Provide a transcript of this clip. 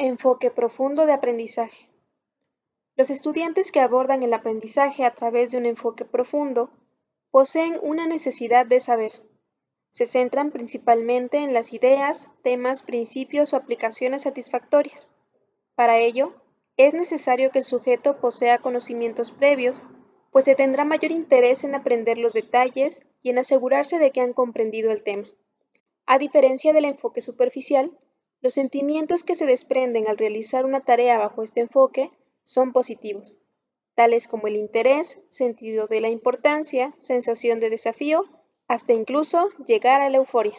Enfoque profundo de aprendizaje. Los estudiantes que abordan el aprendizaje a través de un enfoque profundo poseen una necesidad de saber. Se centran principalmente en las ideas, temas, principios o aplicaciones satisfactorias. Para ello, es necesario que el sujeto posea conocimientos previos, pues se tendrá mayor interés en aprender los detalles y en asegurarse de que han comprendido el tema. A diferencia del enfoque superficial, los sentimientos que se desprenden al realizar una tarea bajo este enfoque son positivos, tales como el interés, sentido de la importancia, sensación de desafío, hasta incluso llegar a la euforia.